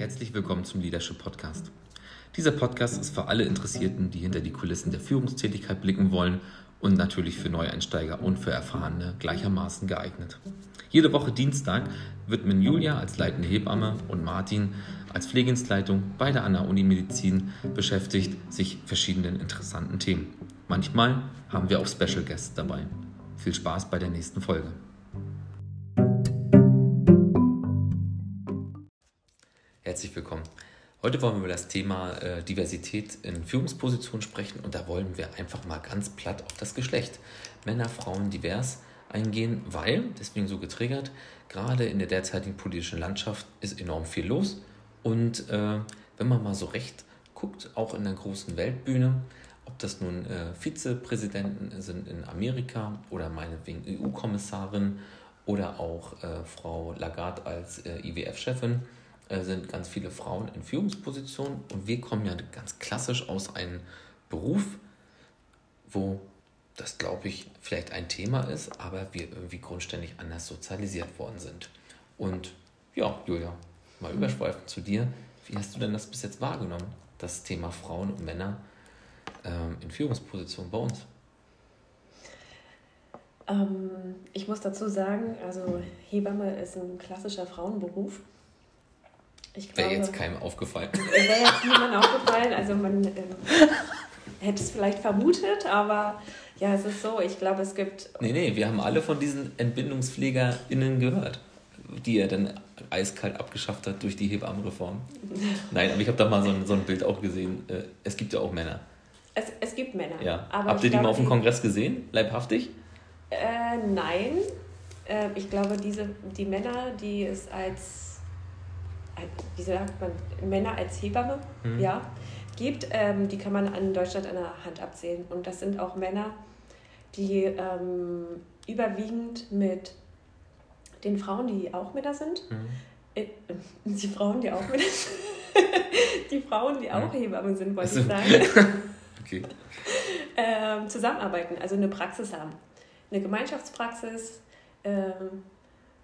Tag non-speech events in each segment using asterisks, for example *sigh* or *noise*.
Herzlich willkommen zum Leadership Podcast. Dieser Podcast ist für alle Interessierten, die hinter die Kulissen der Führungstätigkeit blicken wollen und natürlich für Neueinsteiger und für Erfahrene gleichermaßen geeignet. Jede Woche Dienstag wird mit Julia als leitende Hebamme und Martin als Pflegedienstleitung bei der Anna Uni Medizin beschäftigt sich verschiedenen interessanten Themen. Manchmal haben wir auch Special Guests dabei. Viel Spaß bei der nächsten Folge. Herzlich willkommen. Heute wollen wir über das Thema äh, Diversität in Führungspositionen sprechen und da wollen wir einfach mal ganz platt auf das Geschlecht Männer, Frauen divers eingehen, weil, deswegen so getriggert, gerade in der derzeitigen politischen Landschaft ist enorm viel los und äh, wenn man mal so recht guckt, auch in der großen Weltbühne, ob das nun äh, Vizepräsidenten sind in Amerika oder meinetwegen EU-Kommissarin oder auch äh, Frau Lagarde als äh, IWF-Chefin, sind ganz viele Frauen in Führungspositionen und wir kommen ja ganz klassisch aus einem Beruf, wo das, glaube ich, vielleicht ein Thema ist, aber wir irgendwie grundständig anders sozialisiert worden sind. Und ja, Julia, mal mhm. überschweifend zu dir. Wie hast du denn das bis jetzt wahrgenommen, das Thema Frauen und Männer ähm, in Führungspositionen bei uns? Ähm, ich muss dazu sagen, also Hebamme ist ein klassischer Frauenberuf. Wäre jetzt keinem aufgefallen. *laughs* Wäre jetzt niemand aufgefallen. Also man ähm, hätte es vielleicht vermutet, aber ja, es ist so. Ich glaube, es gibt. Nee, nee, wir haben alle von diesen EntbindungspflegerInnen gehört, die er dann eiskalt abgeschafft hat durch die Hebammenreform. *laughs* Nein, aber ich habe da mal so ein, so ein Bild auch gesehen. Äh, es gibt ja auch Männer. Es, es gibt Männer. Ja. Habt ihr die mal auf dem Kongress gesehen? Leibhaftig? Äh, nein. Äh, ich glaube, diese, die Männer, die es als wie sagt man, Männer als Hebamme, mhm. ja, gibt, ähm, die kann man in Deutschland an der Hand abzählen. Und das sind auch Männer, die ähm, überwiegend mit den Frauen, die auch Männer sind, mhm. äh, *laughs* die Frauen, die auch Männer sind, *laughs* die Frauen, die auch mhm. Hebammen sind, wollte also. ich sagen, *laughs* okay. ähm, zusammenarbeiten, also eine Praxis haben. Eine Gemeinschaftspraxis, ähm,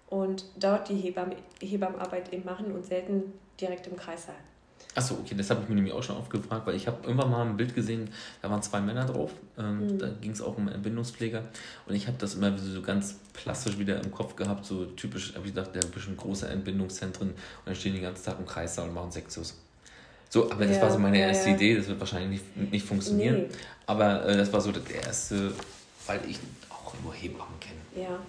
und dort die Hebamm Hebammenarbeit eben machen und selten direkt im Kreissaal. Achso, okay, das habe ich mir nämlich auch schon oft gefragt, weil ich habe irgendwann mal ein Bild gesehen, da waren zwei Männer drauf, ähm, mhm. da ging es auch um Entbindungspfleger und ich habe das immer so ganz plastisch wieder im Kopf gehabt, so typisch, wie gesagt, der bisschen große Entbindungszentren und dann stehen die ganzen Tag im Kreissaal und machen Sektios. So, aber das ja, war so meine erste ja. Idee, das wird wahrscheinlich nicht, nicht funktionieren, nee. aber äh, das war so der erste, weil ich auch nur Hebammen kenne. Ja. ja.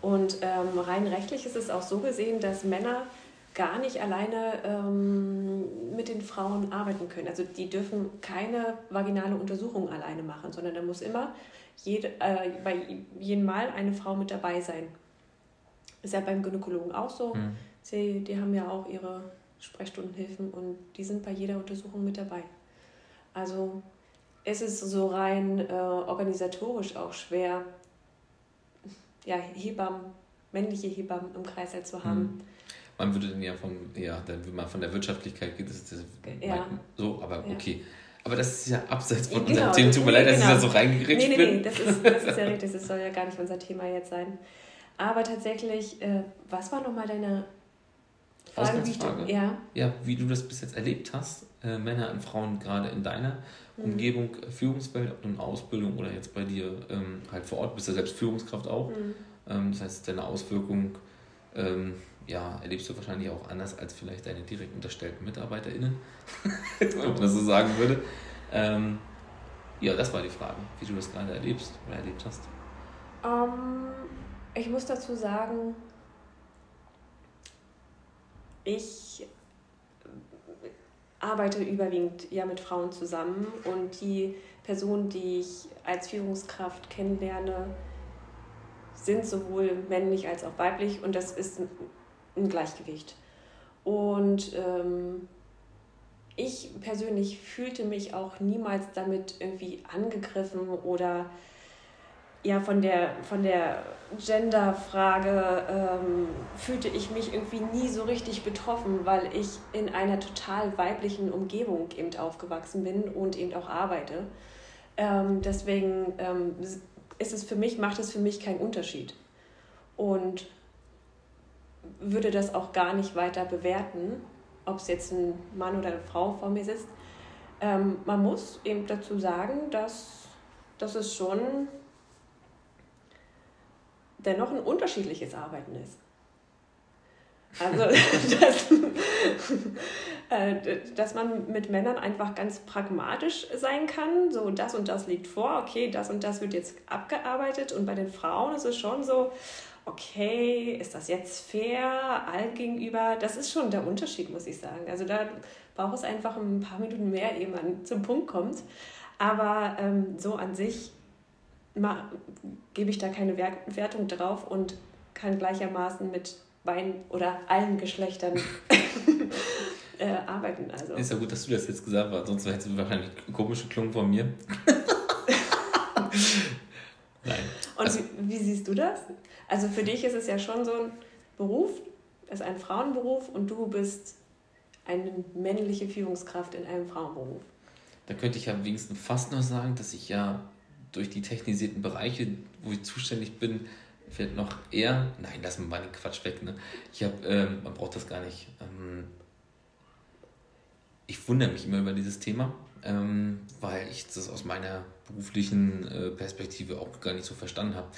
Und ähm, rein rechtlich ist es auch so gesehen, dass Männer gar nicht alleine ähm, mit den Frauen arbeiten können. Also die dürfen keine vaginale Untersuchung alleine machen, sondern da muss immer jede, äh, bei jedem Mal eine Frau mit dabei sein. Ist ja beim Gynäkologen auch so. Mhm. Sie, die haben ja auch ihre Sprechstundenhilfen und die sind bei jeder Untersuchung mit dabei. Also es ist so rein äh, organisatorisch auch schwer, ja, Hebammen, männliche Hebammen im Kreißsaal zu haben. Hm. Man würde dann ja von, ja, dann würde man von der Wirtschaftlichkeit geht, das, das ja. so, aber ja. okay. Aber das ist ja abseits von genau, unserem Thema. Tut mir leid, dass genau. ich da so reingeredet nee, nee, Nee, das ist, das ist ja richtig, das soll ja gar nicht unser Thema jetzt sein. Aber tatsächlich, äh, was war nochmal deine? Ausgangsfrage? Wie ja. ja, wie du das bis jetzt erlebt hast, äh, Männer und Frauen gerade in deiner mhm. Umgebung, Führungswelt, ob du in Ausbildung oder jetzt bei dir ähm, halt vor Ort bist, du ja selbst Führungskraft auch. Mhm. Ähm, das heißt, deine Auswirkung ähm, ja, erlebst du wahrscheinlich auch anders als vielleicht deine direkt unterstellten MitarbeiterInnen, *laughs* wenn man das so sagen würde. Ähm, ja, das war die Frage, wie du das gerade erlebst oder erlebt hast. Ähm, ich muss dazu sagen, ich arbeite überwiegend ja mit Frauen zusammen und die Personen, die ich als Führungskraft kennenlerne, sind sowohl männlich als auch weiblich und das ist ein Gleichgewicht. Und ähm, ich persönlich fühlte mich auch niemals damit irgendwie angegriffen oder ja, von der, von der Gender-Frage ähm, fühlte ich mich irgendwie nie so richtig betroffen, weil ich in einer total weiblichen Umgebung eben aufgewachsen bin und eben auch arbeite. Ähm, deswegen ähm, ist es für mich, macht es für mich keinen Unterschied. Und würde das auch gar nicht weiter bewerten. ob es jetzt ein Mann oder eine Frau vor mir sitzt. Ähm, man muss eben dazu sagen, dass, dass es schon dennoch ein unterschiedliches Arbeiten ist. Also, *laughs* dass, äh, dass man mit Männern einfach ganz pragmatisch sein kann. So, das und das liegt vor, okay, das und das wird jetzt abgearbeitet. Und bei den Frauen ist es schon so, okay, ist das jetzt fair allen gegenüber? Das ist schon der Unterschied, muss ich sagen. Also da braucht es einfach ein paar Minuten mehr, ehe man zum Punkt kommt. Aber ähm, so an sich gebe ich da keine Wertung drauf und kann gleichermaßen mit beiden oder allen Geschlechtern *laughs* äh, arbeiten. Also. Ist ja gut, dass du das jetzt gesagt hast, sonst wäre es wahrscheinlich komische Klungen von mir. *laughs* Nein. Und also, wie, wie, siehst du das? Also für dich ist es ja schon so ein Beruf, es ist ein Frauenberuf und du bist eine männliche Führungskraft in einem Frauenberuf. Da könnte ich ja wenigstens fast noch sagen, dass ich ja durch die technisierten Bereiche, wo ich zuständig bin, fällt noch eher, nein, lass mal den Quatsch weg, ne? Ich habe, ähm, man braucht das gar nicht. Ähm, ich wundere mich immer über dieses Thema, ähm, weil ich das aus meiner beruflichen äh, Perspektive auch gar nicht so verstanden habe.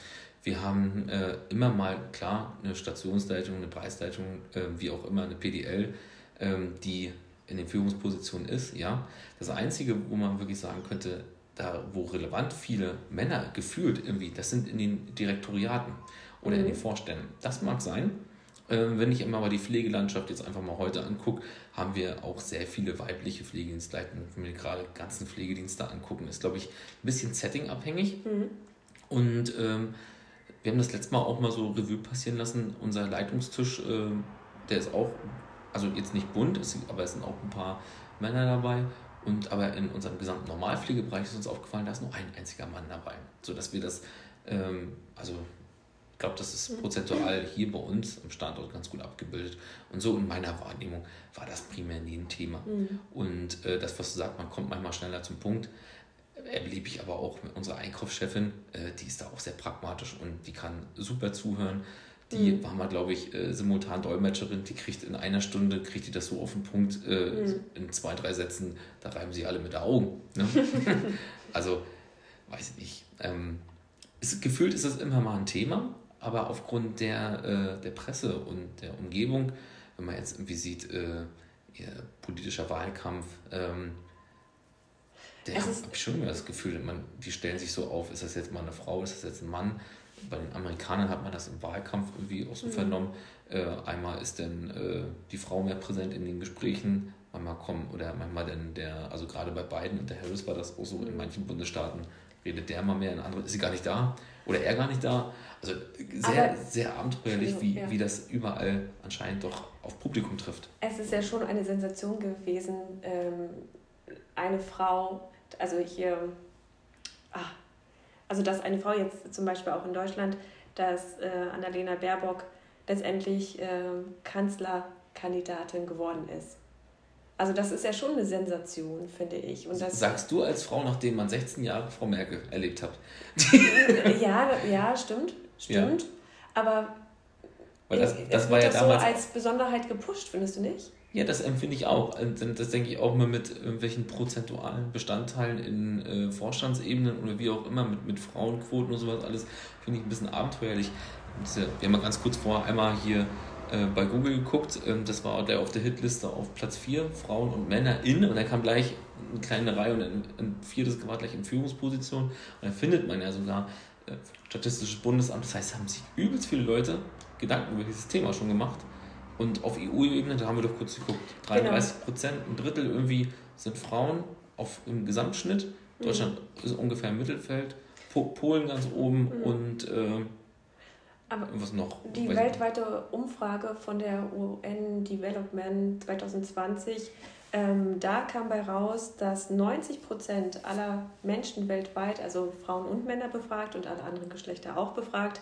Wir haben äh, immer mal, klar, eine Stationsleitung, eine Preisleitung, äh, wie auch immer, eine PDL, ähm, die in den Führungspositionen ist, ja. Das Einzige, wo man wirklich sagen könnte, da wo relevant viele Männer gefühlt irgendwie, das sind in den Direktoriaten oder mhm. in den Vorständen. Das mag sein. Ähm, wenn ich immer mal die Pflegelandschaft jetzt einfach mal heute angucke, haben wir auch sehr viele weibliche Pflegedienstleitungen. Wenn wir gerade ganzen Pflegedienste angucken, ist, glaube ich, ein bisschen settingabhängig. Mhm. Und ähm, wir haben das letzte Mal auch mal so Revue passieren lassen. Unser Leitungstisch, äh, der ist auch, also jetzt nicht bunt, aber es sind auch ein paar Männer dabei. Und aber in unserem gesamten Normalpflegebereich ist uns aufgefallen, da ist nur ein einziger Mann dabei. Sodass wir das, ähm, also ich glaube, das ist prozentual hier bei uns am Standort ganz gut abgebildet. Und so in meiner Wahrnehmung war das primär nie ein Thema. Mhm. Und äh, das, was du sagst, man kommt manchmal schneller zum Punkt, erlebe ich aber auch mit unserer Einkaufschefin, äh, die ist da auch sehr pragmatisch und die kann super zuhören die mhm. war mal, glaube ich, äh, simultan Dolmetscherin, die kriegt in einer Stunde, kriegt die das so auf den Punkt, äh, mhm. in zwei, drei Sätzen, da reiben sie alle mit den Augen. Ne? *laughs* also, weiß ich nicht. Ähm, ist, gefühlt ist das immer mal ein Thema, aber aufgrund der, äh, der Presse und der Umgebung, wenn man jetzt irgendwie sieht, äh, ihr politischer Wahlkampf, ähm, der habe ich schon immer das Gefühl, man, die stellen sich so auf, ist das jetzt mal eine Frau, ist das jetzt ein Mann? Bei den Amerikanern hat man das im Wahlkampf irgendwie auch so mhm. vernommen. Äh, einmal ist dann äh, die Frau mehr präsent in den Gesprächen, manchmal kommen, oder manchmal dann der, also gerade bei Biden und der Harris war das auch so, mhm. in manchen Bundesstaaten redet der mal mehr, in anderen ist sie gar nicht da oder er gar nicht da. Also sehr, Aber, sehr abenteuerlich, wie, ja. wie das überall anscheinend doch auf Publikum trifft. Es ist ja schon eine Sensation gewesen, ähm, eine Frau, also hier, ach, also dass eine Frau jetzt zum Beispiel auch in Deutschland, dass äh, Annalena Baerbock letztendlich äh, Kanzlerkandidatin geworden ist. Also das ist ja schon eine Sensation, finde ich. Und das Sagst du als Frau, nachdem man 16 Jahre Frau Merkel erlebt hat? ja, ja, stimmt, stimmt. Ja. Aber Weil das, das war ja damals so als Besonderheit gepusht, findest du nicht? Ja, das empfinde ich auch. Das denke ich auch mal mit irgendwelchen prozentualen Bestandteilen in äh, Vorstandsebenen oder wie auch immer, mit, mit Frauenquoten und sowas alles, finde ich ein bisschen abenteuerlich. Wir haben mal ganz kurz vorher einmal hier äh, bei Google geguckt, ähm, das war der auf der Hitliste auf Platz 4, Frauen und Männer in, und da kam gleich eine kleine Reihe und ein, ein viertes war gleich in Führungsposition. Und da findet man ja sogar äh, Statistisches Bundesamt, das heißt, da haben sich übelst viele Leute Gedanken über dieses Thema schon gemacht und auf EU-Ebene, da haben wir doch kurz geguckt, 33 genau. Prozent, ein Drittel irgendwie sind Frauen auf, im Gesamtschnitt. Mhm. Deutschland ist ungefähr im Mittelfeld, Polen ganz oben mhm. und äh, was noch? Die weltweite Umfrage von der UN Development 2020, ähm, da kam bei raus, dass 90 Prozent aller Menschen weltweit, also Frauen und Männer befragt und alle anderen Geschlechter auch befragt,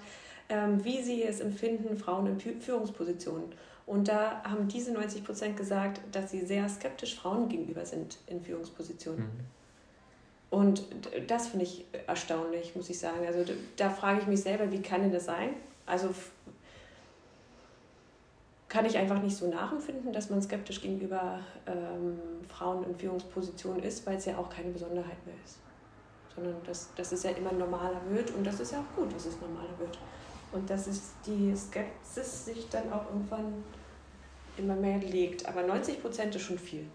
wie sie es empfinden, Frauen in Führungspositionen. Und da haben diese 90 Prozent gesagt, dass sie sehr skeptisch Frauen gegenüber sind in Führungspositionen. Mhm. Und das finde ich erstaunlich, muss ich sagen. Also da frage ich mich selber, wie kann denn das sein? Also kann ich einfach nicht so nachempfinden, dass man skeptisch gegenüber ähm, Frauen in Führungspositionen ist, weil es ja auch keine Besonderheit mehr ist. Sondern dass, dass es ja immer normaler wird und das ist ja auch gut, dass es normaler wird. Und dass es die Skepsis sich dann auch irgendwann immer mehr legt. Aber 90 Prozent ist schon viel.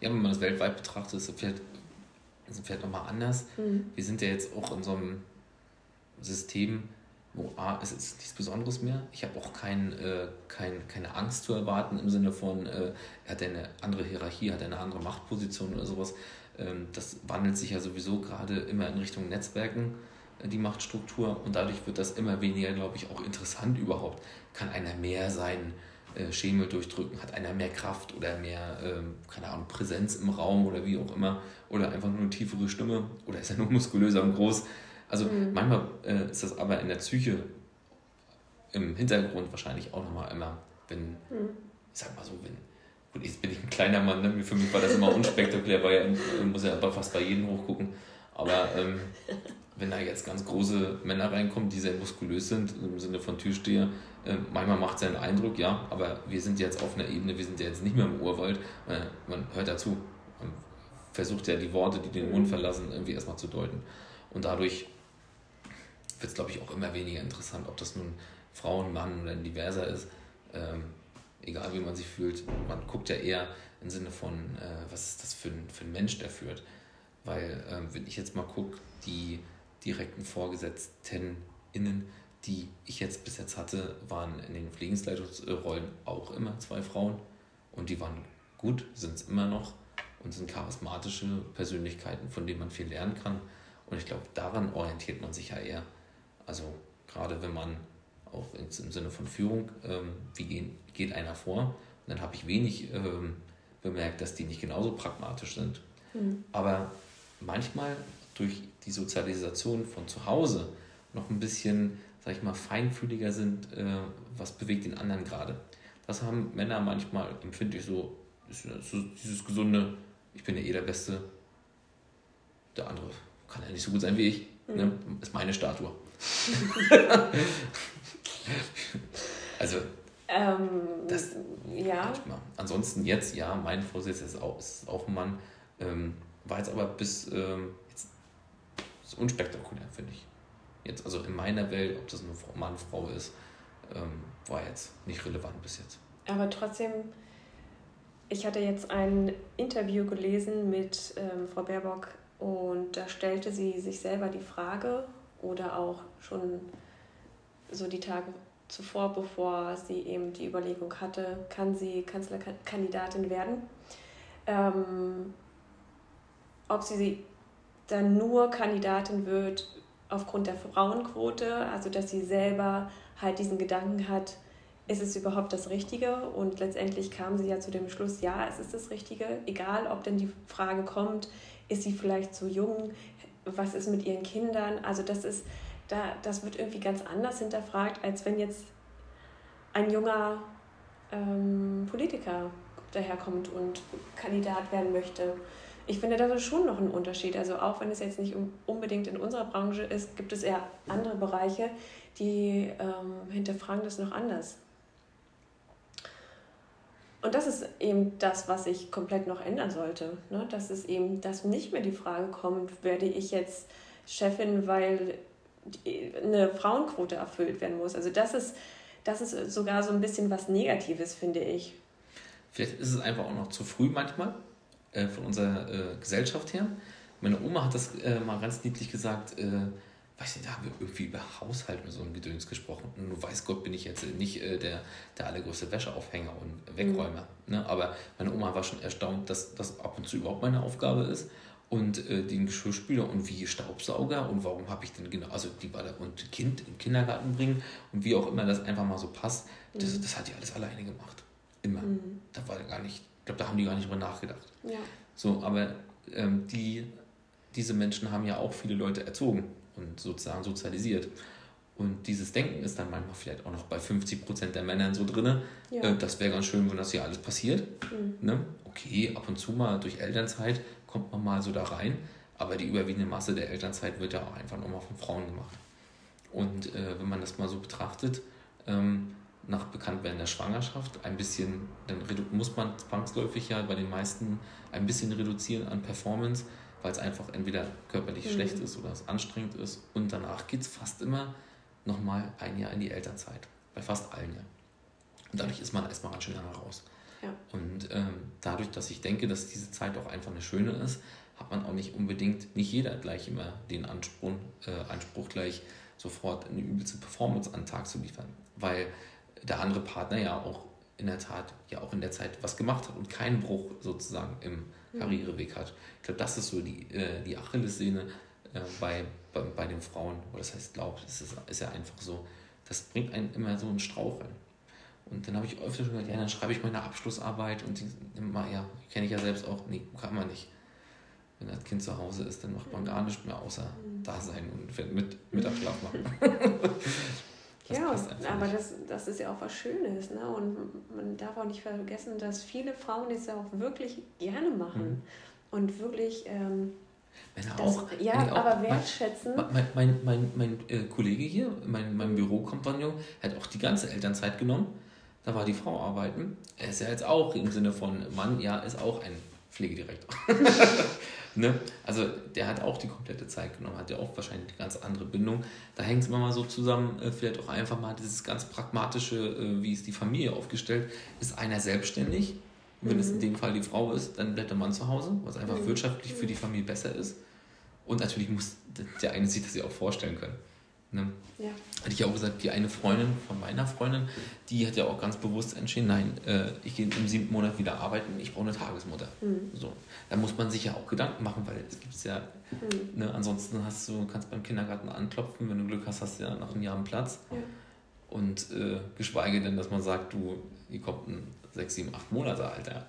Ja, wenn man das weltweit betrachtet, ist es vielleicht, ist es vielleicht nochmal anders. Mhm. Wir sind ja jetzt auch in so einem System, wo A, es ist nichts Besonderes mehr. Ich habe auch kein, äh, kein, keine Angst zu erwarten im Sinne von, äh, er hat eine andere Hierarchie, hat eine andere Machtposition oder sowas. Ähm, das wandelt sich ja sowieso gerade immer in Richtung Netzwerken, äh, die Machtstruktur. Und dadurch wird das immer weniger, glaube ich, auch interessant überhaupt. Kann einer mehr sein? Äh, Schemel durchdrücken, hat einer mehr Kraft oder mehr, ähm, keine Ahnung, Präsenz im Raum oder wie auch immer, oder einfach nur eine tiefere Stimme oder ist er nur muskulöser und groß. Also mhm. manchmal äh, ist das aber in der Psyche im Hintergrund wahrscheinlich auch nochmal immer, wenn, mhm. ich sag mal so, wenn, gut, jetzt bin ich ein kleiner Mann, ne? für mich war das immer unspektakulär, weil er muss ja fast bei jedem hochgucken, aber ähm, wenn da jetzt ganz große Männer reinkommen, die sehr muskulös sind, im Sinne von Türsteher, äh, manchmal macht es einen Eindruck, ja, aber wir sind jetzt auf einer Ebene, wir sind ja jetzt nicht mehr im Urwald, äh, man hört dazu und versucht ja die Worte, die den Mund verlassen, irgendwie erstmal zu deuten. Und dadurch wird es, glaube ich, auch immer weniger interessant, ob das nun Frauen, Mann oder diverser ist. Ähm, egal wie man sich fühlt, man guckt ja eher im Sinne von, äh, was ist das für ein, für ein Mensch, der führt. Weil, ähm, wenn ich jetzt mal gucke, die direkten Vorgesetzten innen, die ich jetzt bis jetzt hatte, waren in den Pflegensleitungsrollen auch immer zwei Frauen und die waren gut, sind es immer noch und sind charismatische Persönlichkeiten, von denen man viel lernen kann. Und ich glaube, daran orientiert man sich ja eher. Also gerade wenn man auch im Sinne von Führung, ähm, wie gehen, geht einer vor, dann habe ich wenig ähm, bemerkt, dass die nicht genauso pragmatisch sind. Mhm. Aber manchmal durch die Sozialisation von zu Hause noch ein bisschen, sag ich mal, feinfühliger sind, äh, was bewegt den anderen gerade. Das haben Männer manchmal, empfinde ich so, so, dieses gesunde, ich bin ja eh der Beste, der andere kann ja nicht so gut sein wie ich, mhm. ne? ist meine Statue. *laughs* *laughs* *laughs* also, ähm, das, ja. Manchmal. Ansonsten jetzt, ja, mein Vorsitzender ist auch, ist auch ein Mann, ähm, war jetzt aber bis ähm, jetzt ist unspektakulär, finde ich. Jetzt, also in meiner Welt, ob das eine Mann, Frau ist, ähm, war jetzt nicht relevant bis jetzt. Aber trotzdem, ich hatte jetzt ein Interview gelesen mit ähm, Frau Baerbock und da stellte sie sich selber die Frage oder auch schon so die Tage zuvor, bevor sie eben die Überlegung hatte, kann sie Kanzlerkandidatin werden, ähm, ob sie dann nur Kandidatin wird aufgrund der Frauenquote, also dass sie selber halt diesen Gedanken hat, ist es überhaupt das Richtige? Und letztendlich kam sie ja zu dem Schluss, ja, es ist das Richtige. Egal, ob denn die Frage kommt, ist sie vielleicht zu jung? Was ist mit ihren Kindern? Also das ist, da, das wird irgendwie ganz anders hinterfragt, als wenn jetzt ein junger ähm, Politiker daherkommt und Kandidat werden möchte ich finde, das ist schon noch ein Unterschied. Also auch wenn es jetzt nicht unbedingt in unserer Branche ist, gibt es eher andere Bereiche, die ähm, hinterfragen das noch anders. Und das ist eben das, was sich komplett noch ändern sollte. Ne? Dass es eben, dass nicht mehr die Frage kommt, werde ich jetzt Chefin, weil eine Frauenquote erfüllt werden muss. Also das ist, das ist sogar so ein bisschen was Negatives, finde ich. Vielleicht ist es einfach auch noch zu früh manchmal äh, von unserer äh, Gesellschaft her. Meine Oma hat das äh, mal ganz niedlich gesagt, äh, weiß nicht, da haben wir irgendwie über Haushalt und so ein Gedöns gesprochen. Und nur weiß Gott bin ich jetzt nicht äh, der, der allergrößte Wäscheaufhänger und Wegräumer. Mhm. Ne? Aber meine Oma war schon erstaunt, dass das ab und zu überhaupt meine Aufgabe ist. Und äh, den Geschirrspüler und wie Staubsauger und warum habe ich denn genau, also die da und Kind in den Kindergarten bringen und wie auch immer das einfach mal so passt, das, mhm. das hat die alles alleine gemacht. Immer. Mhm. Da war gar nicht ich glaube, da haben die gar nicht drüber nachgedacht. Ja. So, aber ähm, die, diese Menschen haben ja auch viele Leute erzogen und sozusagen sozialisiert. Und dieses Denken ist dann manchmal vielleicht auch noch bei 50 Prozent der Männern so drin. Ja. Äh, das wäre ganz schön, wenn das hier alles passiert. Mhm. Ne? Okay, ab und zu mal durch Elternzeit kommt man mal so da rein. Aber die überwiegende Masse der Elternzeit wird ja auch einfach nochmal von Frauen gemacht. Und äh, wenn man das mal so betrachtet, ähm, nach Bekanntwerden der Schwangerschaft ein bisschen, dann muss man zwangsläufig ja bei den meisten ein bisschen reduzieren an Performance, weil es einfach entweder körperlich mhm. schlecht ist oder es anstrengend ist. Und danach geht es fast immer nochmal ein Jahr in die Elternzeit. Bei fast allen ja. Und dadurch ist man erstmal ganz schön lange raus. Ja. Und ähm, dadurch, dass ich denke, dass diese Zeit auch einfach eine schöne ist, hat man auch nicht unbedingt, nicht jeder gleich immer den Anspruch, äh, Anspruch gleich sofort eine übelste Performance an den Tag zu liefern. Weil der andere Partner ja auch in der Tat ja auch in der Zeit was gemacht hat und keinen Bruch sozusagen im mhm. Karriereweg hat. Ich glaube, das ist so die, äh, die Achillessehne äh, bei, bei, bei den Frauen. Oder das heißt, glaubt, es ist, ist ja einfach so. Das bringt einen immer so einen Straucheln. Und dann habe ich öfter schon gesagt, ja, dann schreibe ich meine Abschlussarbeit und die immer, ja, kenne ich ja selbst auch, nee, kann man nicht. Wenn das Kind zu Hause ist, dann macht man gar nichts mehr außer mhm. da sein und mit Mittagsschlaf machen. *laughs* Das ja, aber das, das ist ja auch was Schönes. Ne? Und man darf auch nicht vergessen, dass viele Frauen das ja auch wirklich gerne machen. Mhm. Und wirklich. Ähm, Männer das, auch. Ja, auch, aber wertschätzen. Mein, mein, mein, mein, mein äh, Kollege hier, mein, mein Bürokompagnon, hat auch die ganze Elternzeit genommen. Da war die Frau arbeiten. Er ist ja jetzt auch im Sinne von Mann, ja, ist auch ein Pflegedirektor. *laughs* Ne? Also der hat auch die komplette Zeit genommen, hat ja auch wahrscheinlich eine ganz andere Bindung. Da hängt es immer mal so zusammen, äh, vielleicht auch einfach mal dieses ganz pragmatische, äh, wie ist die Familie aufgestellt. Ist einer selbstständig? Wenn mhm. es in dem Fall die Frau ist, dann bleibt der Mann zu Hause, was einfach mhm. wirtschaftlich für die Familie besser ist. Und natürlich muss der eine sich das ja auch vorstellen können. Ne? Ja. Hatte ich ja auch gesagt, die eine Freundin von meiner Freundin, die hat ja auch ganz bewusst entschieden, nein, äh, ich gehe im siebten Monat wieder arbeiten, ich brauche eine Tagesmutter. Mhm. So. Da muss man sich ja auch Gedanken machen, weil es gibt ja, mhm. ne, ansonsten hast du, kannst beim Kindergarten anklopfen, wenn du Glück hast, hast du ja nach einem Jahr einen Platz. Ja. Und äh, geschweige denn, dass man sagt, du, hier kommt ein sechs, sieben, acht Monate alter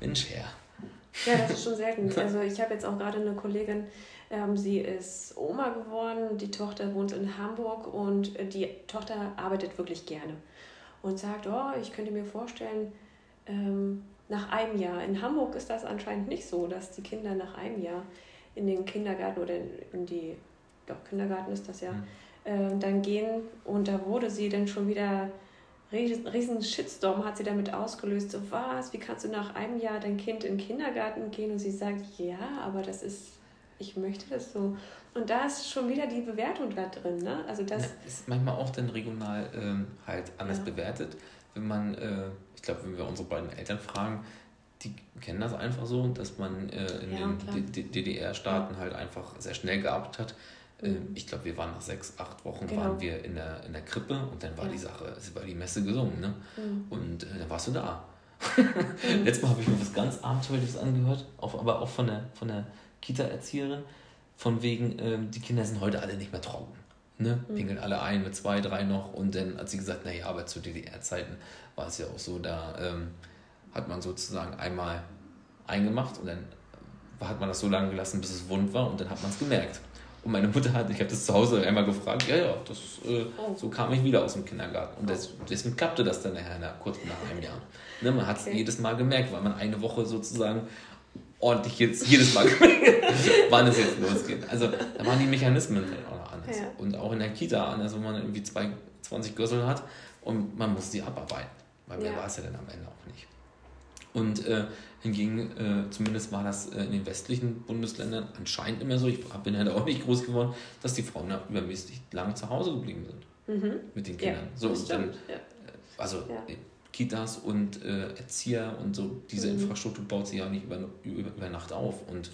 Mensch her. Ja, das ist schon selten. *laughs* Also ich habe jetzt auch gerade eine Kollegin, ähm, sie ist Oma geworden, die Tochter wohnt in Hamburg und äh, die Tochter arbeitet wirklich gerne und sagt, oh, ich könnte mir vorstellen, ähm, nach einem Jahr. In Hamburg ist das anscheinend nicht so, dass die Kinder nach einem Jahr in den Kindergarten oder in die, doch Kindergarten ist das ja, mhm. äh, dann gehen und da wurde sie dann schon wieder riesen Shitstorm hat sie damit ausgelöst. So was, wie kannst du nach einem Jahr dein Kind in den Kindergarten gehen? Und sie sagt, ja, aber das ist ich möchte das so. Und da ist schon wieder die Bewertung da drin. Ne? Also das ja, ist manchmal auch dann regional ähm, halt anders ja. bewertet. Wenn man, äh, ich glaube, wenn wir unsere beiden Eltern fragen, die kennen das einfach so, dass man äh, in ja, den DDR-Staaten halt einfach sehr schnell gearbeitet hat. Äh, mhm. Ich glaube, wir waren nach sechs, acht Wochen genau. waren wir in der, in der Krippe und dann war die Sache, es war die Messe gesungen. Ne? Mhm. Und äh, dann warst du da. mhm. *laughs* Letztes Mal habe ich mir was ganz Abenteuerliches angehört, auch, aber auch von der, von der Kita-Erzieherin, von wegen, ähm, die Kinder sind heute alle nicht mehr trocken. Ne? Mhm. Pingeln alle ein mit zwei, drei noch. Und dann hat sie gesagt, naja, aber zu DDR-Zeiten war es ja auch so, da ähm, hat man sozusagen einmal eingemacht und dann hat man das so lange gelassen, bis es wund war und dann hat man es gemerkt. Und meine Mutter hat, ich habe das zu Hause einmal gefragt, ja, ja, das, äh, oh. so kam ich wieder aus dem Kindergarten. Und das, deswegen klappte das dann nachher nach, kurz nach einem Jahr. Ne, man hat es okay. jedes Mal gemerkt, weil man eine Woche sozusagen ordentlich jetzt jedes Mal *laughs* wann es jetzt losgeht. Also da waren die Mechanismen halt auch noch anders. Ja. Und auch in der Kita anders, wo man irgendwie zwei, 20 Gössel hat und man muss sie abarbeiten. Weil wer ja. war es ja dann am Ende auch nicht. Und äh, hingegen, äh, zumindest war das äh, in den westlichen Bundesländern anscheinend immer so, ich bin da auch nicht groß geworden, dass die Frauen da übermäßig lange zu Hause geblieben sind. Mhm. Mit den Kindern. Ja, so, dann, äh, also Kitas und äh, Erzieher und so, diese mhm. Infrastruktur baut sich ja nicht über, über, über Nacht auf. Und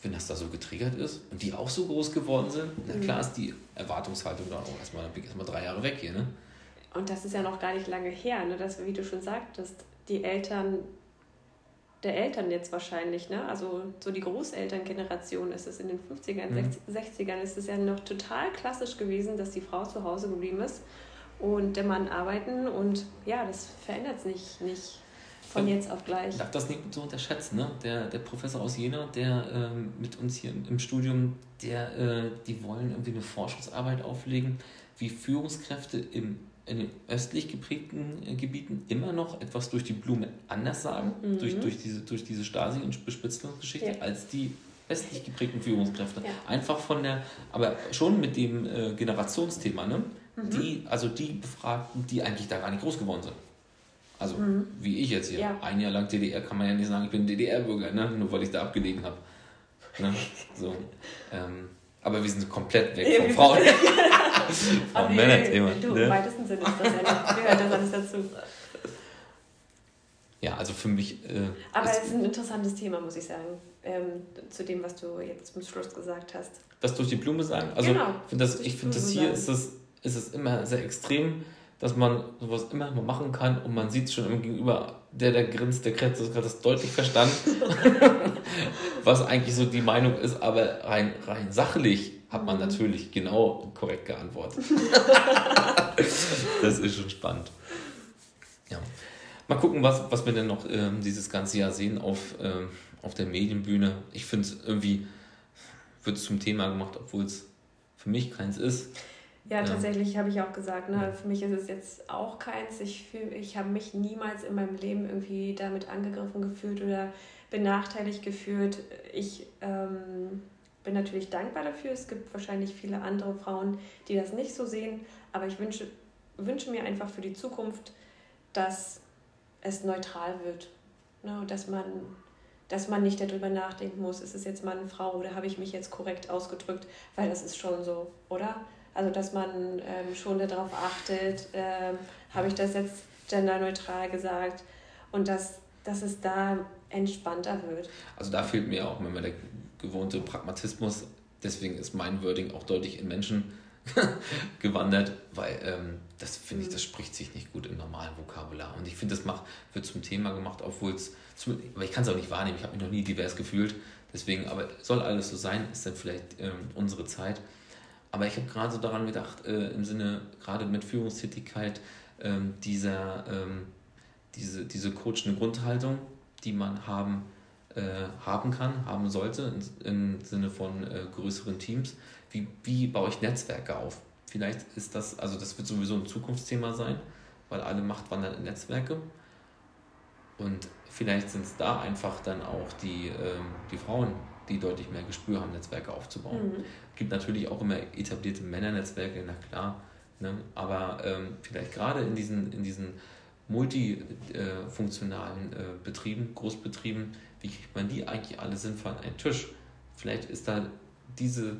wenn das da so getriggert ist und die auch so groß geworden sind, na klar mhm. ist die Erwartungshaltung da auch erstmal, erstmal drei Jahre weg hier. Ne? Und das ist ja noch gar nicht lange her, ne? dass, wie du schon sagtest, die Eltern der Eltern jetzt wahrscheinlich, ne? also so die Großelterngeneration ist es in den 50ern, mhm. 60ern, ist es ja noch total klassisch gewesen, dass die Frau zu Hause geblieben ist und der Mann arbeiten und ja, das verändert sich nicht von jetzt auf gleich. Ich darf das nicht so unterschätzen, ne? Der, der Professor aus Jena, der ähm, mit uns hier im Studium, der, äh, die wollen irgendwie eine Forschungsarbeit auflegen, wie Führungskräfte im, in den östlich geprägten äh, Gebieten immer noch etwas durch die Blume anders sagen, mhm. durch, durch diese, durch diese Stasi- und Bespitzungsgeschichte, ja. als die westlich geprägten Führungskräfte. Ja. Einfach von der, aber schon mit dem äh, Generationsthema, ne? Mhm. die, also die Befragten, die eigentlich da gar nicht groß geworden sind. Also mhm. wie ich jetzt hier. Ja. Ein Jahr lang DDR kann man ja nicht sagen, ich bin DDR-Bürger, ne? nur weil ich da abgelegen habe. Ne? *laughs* So, ähm, aber wir sind komplett weg ja, von Frauen. *laughs* Von Männer-Thema. Du, ne? im weitesten Sinne ist das ja. Gehört das alles dazu. Ja, also für mich. Äh, aber es ist ein interessantes Thema, muss ich sagen, ähm, zu dem, was du jetzt zum Schluss gesagt hast. Das durch die Blume sagen? Also, genau. find das, ich finde, das hier ist es, ist es immer sehr extrem, dass man sowas immer mal machen kann und man sieht es schon im Gegenüber, der, der grinst, der Kretz hat das deutlich verstanden, *laughs* was eigentlich so die Meinung ist, aber rein, rein sachlich hat man mhm. natürlich genau korrekt geantwortet. *laughs* das ist schon spannend. Ja. Mal gucken, was, was wir denn noch ähm, dieses ganze Jahr sehen auf, ähm, auf der Medienbühne. Ich finde es irgendwie, wird es zum Thema gemacht, obwohl es für mich keins ist. Ja, tatsächlich habe ich auch gesagt, ne, für mich ist es jetzt auch keins. Ich, ich habe mich niemals in meinem Leben irgendwie damit angegriffen gefühlt oder benachteiligt gefühlt. Ich ähm, bin natürlich dankbar dafür. Es gibt wahrscheinlich viele andere Frauen, die das nicht so sehen. Aber ich wünsche, wünsche mir einfach für die Zukunft, dass es neutral wird. Ne? Dass, man, dass man nicht darüber nachdenken muss, ist es jetzt Mann, Frau oder habe ich mich jetzt korrekt ausgedrückt, weil das ist schon so, oder? Also dass man ähm, schon darauf achtet, ähm, habe ich das jetzt genderneutral gesagt und dass, dass es da entspannter wird. Also da fehlt mir auch immer der gewohnte Pragmatismus. Deswegen ist mein Wording auch deutlich in Menschen *laughs* gewandert, weil ähm, das finde ich, das spricht sich nicht gut im normalen Vokabular. Und ich finde, das macht, wird zum Thema gemacht, obwohl es, aber ich kann es auch nicht wahrnehmen, ich habe mich noch nie divers gefühlt. Deswegen, aber soll alles so sein, ist dann vielleicht ähm, unsere Zeit. Aber ich habe gerade so daran gedacht, äh, im Sinne, gerade mit Führungstätigkeit, ähm, dieser, ähm, diese, diese coachende Grundhaltung, die man haben äh, haben kann, haben sollte, im Sinne von äh, größeren Teams. Wie, wie baue ich Netzwerke auf? Vielleicht ist das, also das wird sowieso ein Zukunftsthema sein, weil alle Macht wandert in Netzwerke. Und vielleicht sind es da einfach dann auch die, ähm, die Frauen, die deutlich mehr Gespür haben, Netzwerke aufzubauen. Mhm. gibt natürlich auch immer etablierte Männernetzwerke, na klar. Ne? Aber ähm, vielleicht gerade in diesen, in diesen multifunktionalen äh, Betrieben, Großbetrieben, wie kriegt man die eigentlich alle sinnvoll an einen Tisch? Vielleicht ist da diese,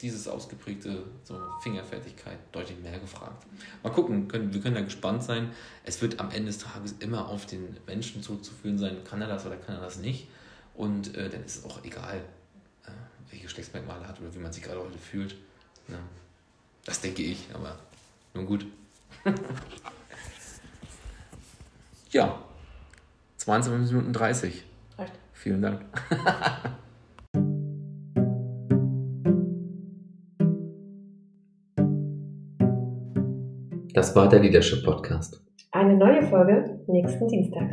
dieses ausgeprägte so Fingerfertigkeit deutlich mehr gefragt. Mal gucken, können, wir können da gespannt sein. Es wird am Ende des Tages immer auf den Menschen zurückzuführen sein, kann er das oder kann er das nicht. Und äh, dann ist es auch egal, äh, welche Geschlechtsmerkmale hat oder wie man sich gerade heute fühlt. Ja. Das denke ich, aber nun gut. *laughs* ja, 22 Minuten 30. Vielen Dank. *laughs* Das war der Leadership Podcast. Eine neue Folge nächsten Dienstag.